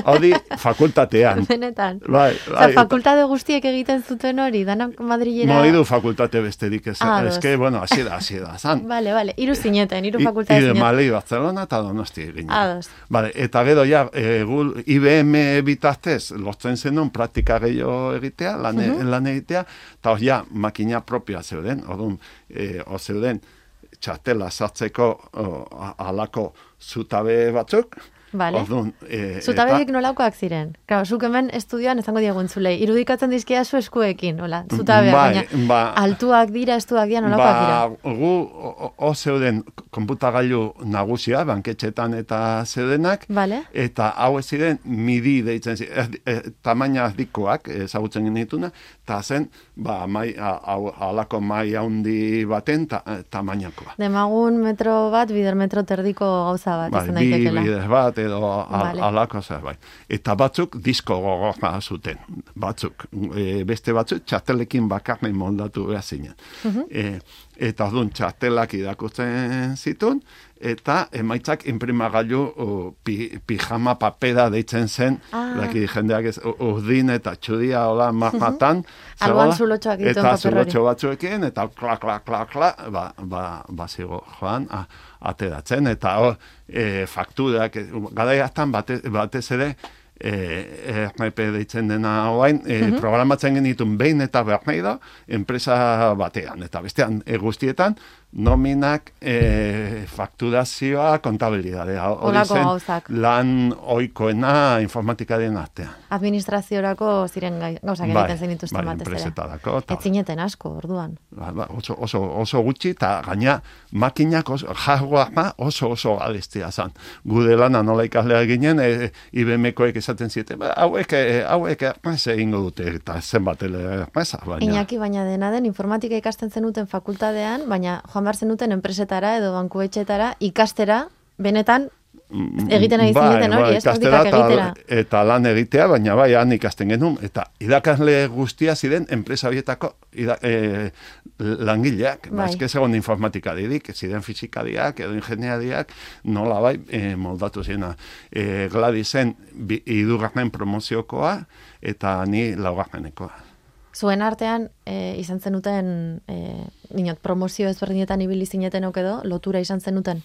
hori fakultatean. Benetan. Bai, bai, eta- fakultate guztiek egiten zuten hori, danak Madrilera... No hidu fakultate besterik ez. Ah, que, bueno, hasi da, hasi da. Zan. Vale, vale, iru zineten, iru fakultate zineten. Mali, Barcelona eta Donosti. Ados. Vale, eta gero ja, e, gul, IBM bitartez, lortzen zenun praktika gehiago egitea, lan, lan egitea, eta hor ja, makina propioa zeuden, orduan, e, hor zeuden, txartela sartzeko halako zutabe batzuk, Vale. orduan, e, Zutabeiek nolaukoak ziren? Claro, zuk hemen estudioan esango diegu entzulei. Irudikatzen dizkia zu eskuekin, hola, zutabeak, Bai, baina ba- altuak dira, estuak dira, nolakoak dira? Ba, gu, o- zeuden konputagailu nagusia, banketxetan eta zeudenak, Vale. eta hau ez ziren midi deitzen ziren, erdi- eh, tamaina erdikoak ezagutzen genituna, eta zen, ba, mai, a- hau, halako mai handi baten ta, eh, tamainakoa. Demagun metro bat, bider metro terdiko gauza bat, Bai, izan bi daitekela. bider bat edo al, Vale. alako zerbait. Eta batzuk disko gogorra zuten. Batzuk. E, beste batzuk txartelekin bakarren moldatu behar zinen. Mhm. e, eta orduan txartelak irakurtzen zituen, eta emaitzak imprimagailu o, pi, pijama papera deitzen zen, Ah. daki jendeak ez, urdin eta txudia hola matan. Alboan zulotxoak Eta zulotxo batzuekin, eta kla, kla, kla, kla, ba, ba, ba zigo joan, a, ateratzen, eta hor, e, fakturak, e, garai hartan bate, batez ere, e, RMP deitzen dena hoain, e, Mhm. programatzen genitun behin eta behar nahi da, enpresa batean, eta bestean e, guztietan, nominak, e, fakturazioa, kontabilidadea. Hori zen gauzak. lan oikoena informatikaren artean. Administraziorako ziren gauzak Bai, egiten zenituzten bai, batez enpresetarako, eta- Ez zineten asko, orduan. Ba, ba, oso, oso, oso gutxi, eta gaina makinak oso, hardwarea oso oso gadestia zan. Gude lana nola ikaslea ginen, e, IBM-koek esaten zieten, ba, hauek, e, hauek ermez egingo dute, eta zenbat ermeza, baina... Iñaki, baina dena den informatika ikasten zenuten fakultadean, baina joan behar zenuten enpresetara edo bankuetxetara ikastera, benetan egiten ari zineten hori, ez? Mm, ikastera Praktikak egitera. eta, eta lan egitea, baina bai, han ikasten genuen, eta irakasle guztia ziren enpresa horietako ida, e, langileak, Bai. ba, eske segon informatika dirik, ziren fizikadiak edo ingeniariak, nola bai, e, moldatu zena. E, Gladisen bi, idurgarren promoziokoa, eta ni laugarrenekoa. Zuen artean, e, izan zenuten, e, dinot, promozio ezberdinetan ibili zinetenok edo, lotura izan zenuten.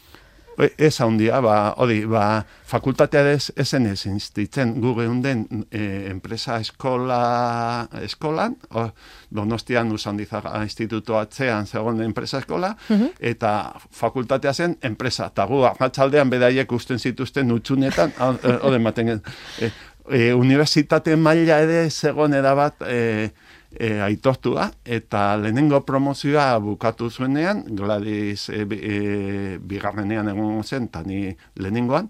E, Ez handia, ba, hori, ba, fakultatea ez, ezen ez institzen gu geunden e, enpresa eskola, eskolan, o, donostian usandizaga instituto atzean zegoen enpresa eskola, eta fakultatea zen enpresa, eta gu arratsaldean bedaiek usten zituzten utxunetan, hori ematen gen, e, e, universitate maila ere zegoen erabat, e, e, aitortua, eta lehenengo promozioa bukatu zuenean, Gladys e, e, bigarrenean egon zen, eta ni lehenengoan,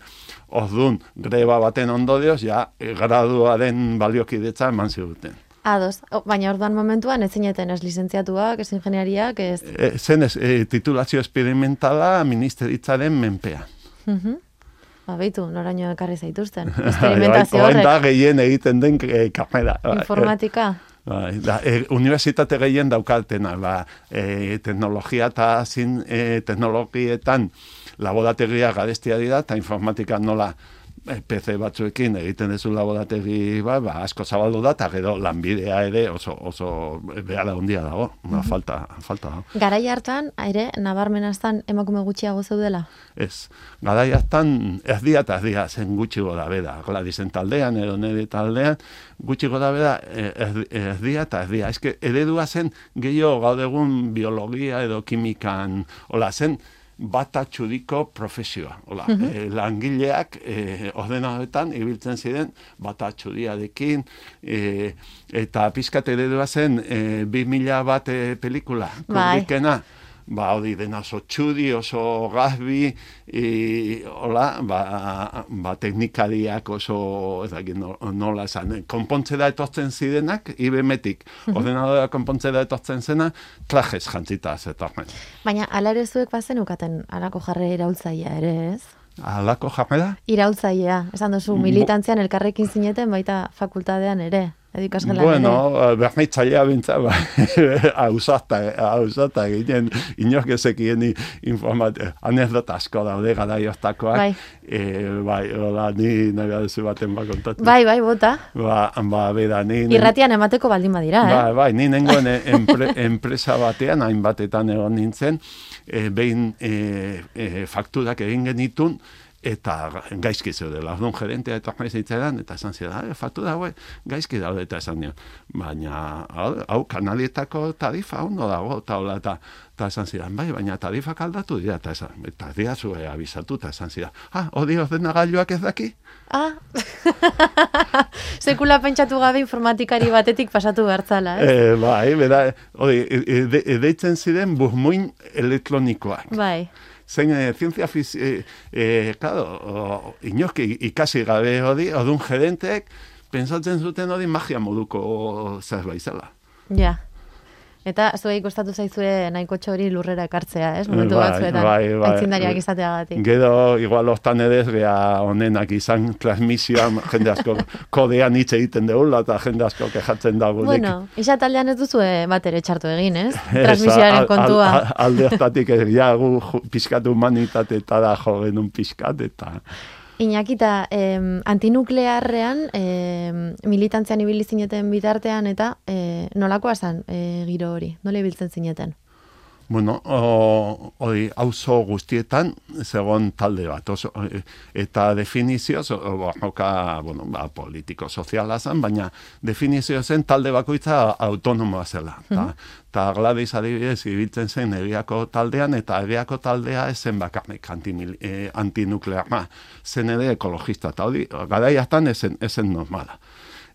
orduan greba baten ondorioz, ja, e, graduaren baliokidetza eman ziguten. Ados, O, baina orduan momentuan ez zineten ez lizentziatuak, ez ingeniariak, ez... E, zen ez, e, titulazio experimentala ministeritzaren menpea. Mhm. Ba, beitu, noraino ekarri zaituzten. Bai, Experimentazio Orain da horrek. gehien egiten den e, kamera. Informatika. Bai, da, e, unibertsitate gehien daukatena, ba, e, teknologia eta zin, e, teknologietan laborategia garestia dira, eta informatika nola PC batzuekin egiten duzu laborategi ba, ba, asko zabaldu da, eta gero lanbidea ere oso, oso behar handia dago, ba, falta, falta dago. Garai hartan, ere, nabarmenaztan emakume gutxiago zeudela. Ez, garai hartan erdia eta erdia zen gutxi gora beda, Gladisen taldean edo nire taldean, gutxi gora beda eh, erdi- erdia eta erdia. Ez que eredua zen gehiago gaur egun biologia edo kimikan, hola zen, bata txudiko profesioa. Hola, eh, langileak eh, ordenadoetan ibiltzen ziren bata txudiarekin, eh, eta pizkat eredua zen eh, 2000 bat eh, pelikula, Bai. Ba, hori dena oso txudi, oso gazbi, i, hola, ba, ba teknikariak oso, ez dakit no- nola esan, konpontzera etortzen zirenak, IBM-etik, ordenadora konpontzera etortzen zena, trajes jantzita zetorren. Baina, ala ere zuek bazen ukaten alako jarre iraultzaia ere, ez? Alako jamera? Iraultzailea, esan duzu, militantzian elkarrekin zineten baita fakultadean ere, edo ikasgelan Bueno, ere. bernitzailea bintza, ba, hausata, hausata ginen, inork ezekien informat, anekdota asko daude gara joztakoak, Bai. e, bai, hola, ni nahi duzu baten ba kontatu. Bai, bai, bota. Ba, ba, bera, ni... Irratian emateko baldin badira, eh? Bai, bai, ni nengoen eh, enpre, enpresa batean, hainbatetan egon nintzen, e, behin e, e, fakturak egin genitun, eta gaizki zeudela. Orduan gerentea eta maiz zitzaidan, eta esan zidan, "Ah, faktura haue gaizki daude eta esan nion. Baina, hau, kanalietako tarifa ondo dago, eta hola, eta, eta esan zidan, bai, baina tarifak aldatu dira, eta esan, eta dira zue abisatu, eta esan zidan, ah, hori ordenagailuak ez daki? Ah, sekula pentsatu gabe informatikari batetik pasatu behartzala, eh? E, bai, bera, hori, e, e, de- e, deitzen ziren burmuin elektronikoak. Bai. Zein e, zientzia fizi... E, e, claro, o, inork i- ikasi gabe hori, odun gerenteek, pensatzen zuten hori magia moduko zerbait zela. Ja. Eta zuei kostatu zaizue nahiko txori lurrera ekartzea, ez? Momentu Bai, batzuetan. bai, bai. Aitzindariak izateagatik. Gero, igual hortan ere ez gea honenak izan transmisioan jende asko kodean hitz egiten deula eta jende asko kejatzen dago. Bueno, isa taldean ez duzue bat ere txartu egin, ez? Transmisioaren kontua. al- al- alde hortatik ez, ja, gu pixkat humanitate eta da jo genuen pixkat, eta Iñakita, em, antinuklearrean em, militantzian ibili zineten bitartean eta e, nolakoa zen e, giro hori? Nola ibiltzen zineten? Bueno, o- hori auzo guztietan zegon talde bat, oso, e, eta definizioz, o- o- joka, bueno, ba, politiko soziala zen, baina definizio zen talde bakoitza autonomoa zela. Ta, ta Gladys adibidez ibiltzen zen egiako taldean, eta egiako taldea zen bakarrik antimil, e, antinuklearra, zen ere ekologista, eta hori, garai hartan ezen, ezen normala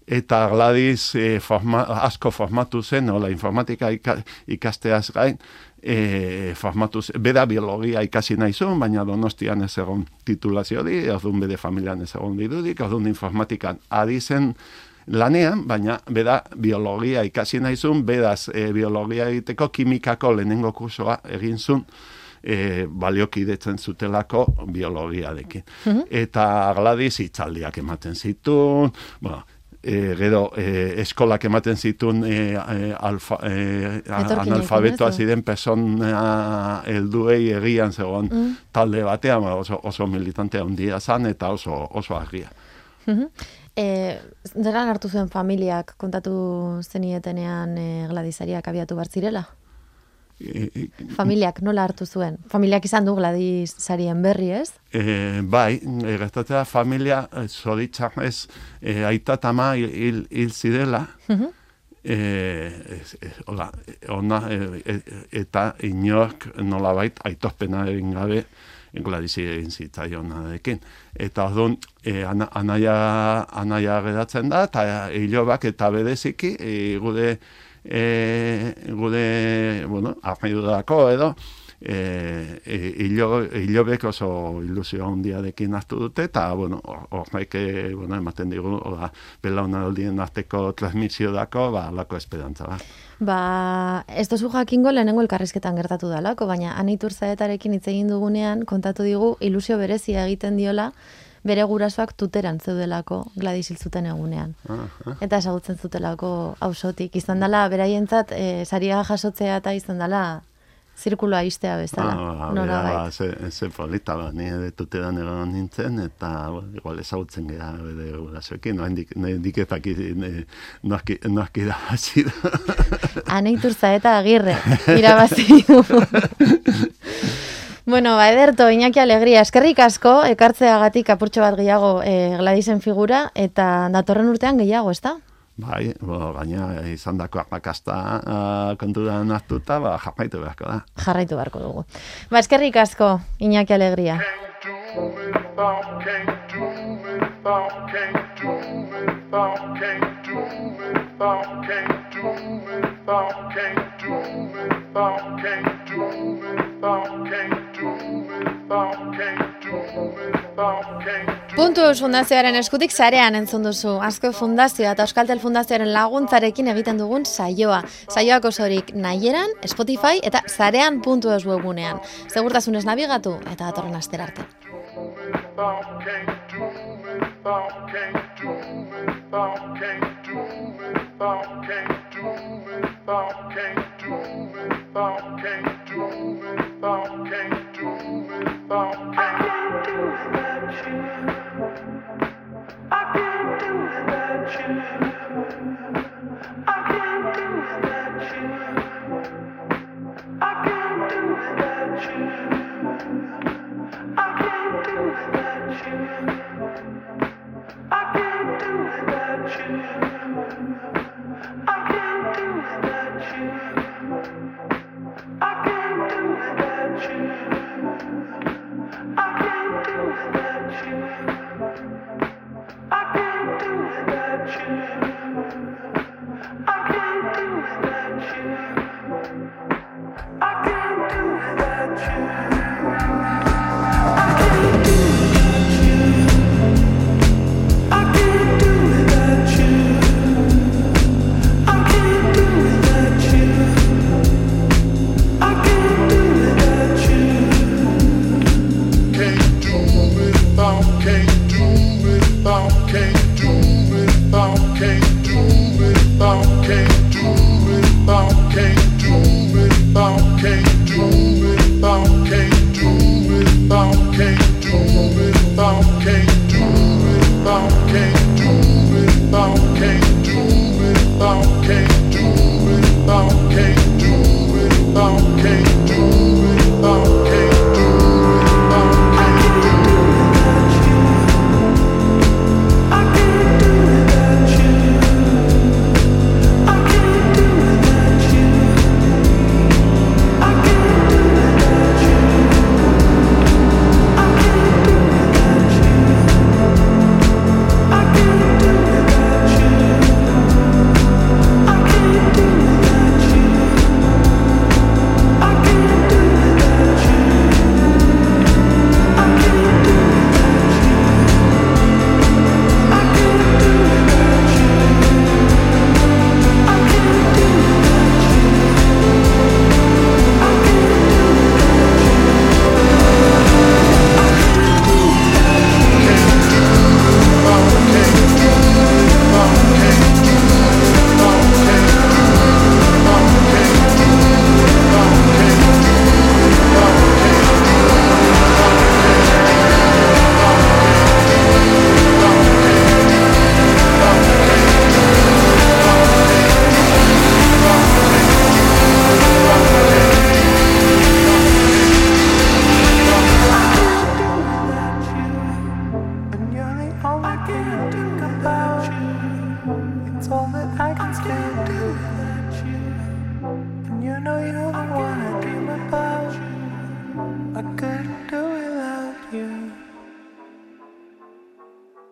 eta Gladys e, forma, asko formatu zen, hola, informatika ika, ikasteaz gain, e, formatu zen, bera biologia ikasi nahi zuen, baina donostian ez egon titulazio di, orduan bere familian ez egon dirudik, orduan informatikan ari zen lanean, baina bera biologia ikasi nahi zuen, beraz e, biologia egiteko kimikako lehenengo kursoa egin zuen, e, baliokidetzen zutelako biologiarekin. Eta Gladys hitzaldiak ematen zituen, bueno, e, gero e, eskolak ematen zituen e, e, alfa, e, analfabetoa ziren persona helduei egian zegoen talde batean, ba, oso, oso militante handia zan eta oso, oso argia. E, zelan hartu zuen familiak kontatu zenietenean e, gladizariak abiatu bartzirela? E, Familiak nola hartu zuen? Familiak izan du gladizarien berri, ez? E, bai, e, gertatzea familia e, zoritxarrez e, aita eta ama hil, hil, zirela, e, ez- ez, hola, e, ona, e, eta inork nolabait aitozpena egin gabe Gladizi egin zitzaionarekin. Eta orduan, e, ana, anaia, anaia geratzen da, eta hilobak eta bereziki e, gude, e, gude, bueno, armaidurako edo, e, e, ilo, ilobek oso ilusio handiarekin hartu dute, eta, bueno, hor- horrek, e, bueno, ematen digu, oda, belaunaldien arteko transmisio dako, ba, lako esperantza, ba. Ba, ez dozu jakingo lehenengo elkarrizketan gertatu dalako, baina anitur zaetarekin hitz egin dugunean kontatu digu ilusio berezia egiten diola bere gurasoak tuteran zeudelako Gladys hil zuten egunean. Eta ezagutzen zutelako ausotik. Izan dela, beraientzat, e, saria jasotzea eta izan dela zirkuloa iztea bezala. Ah, Nola bera, bait. ba, ze, ze polita, ba, ni ere tuteran egon nintzen, eta bueno, igual ezagutzen gara bere gurasoekin, no, hendik, hendik ez dakit, ne- noski, noski da hasi da. Aneitur zaeta agirre, irabazi. bueno, ba, ederto, Iñaki Alegria, eskerrik asko, ekartzeagatik apurtxo bat gehiago e, Gladisen figura, eta datorren urtean gehiago, ezta? Bai, bo, gaina izan dako arrakasta uh, kontudan hartuta, ba, jarraitu beharko da. Jarraitu beharko dugu. Ba, eskerrik asko, Iñaki Alegria. Puntus Fundazioaren eskutik zarean entzun duzu. Azko Fundazioa eta Euskaltel Fundazioaren laguntzarekin egiten dugun saioa. Saioak osorik nahieran, Spotify eta zarean puntu ez webunean. Segurtasunez nabigatu eta datorren astera arte. without, can't do without, can't do without, can't do without, can't do without, can't.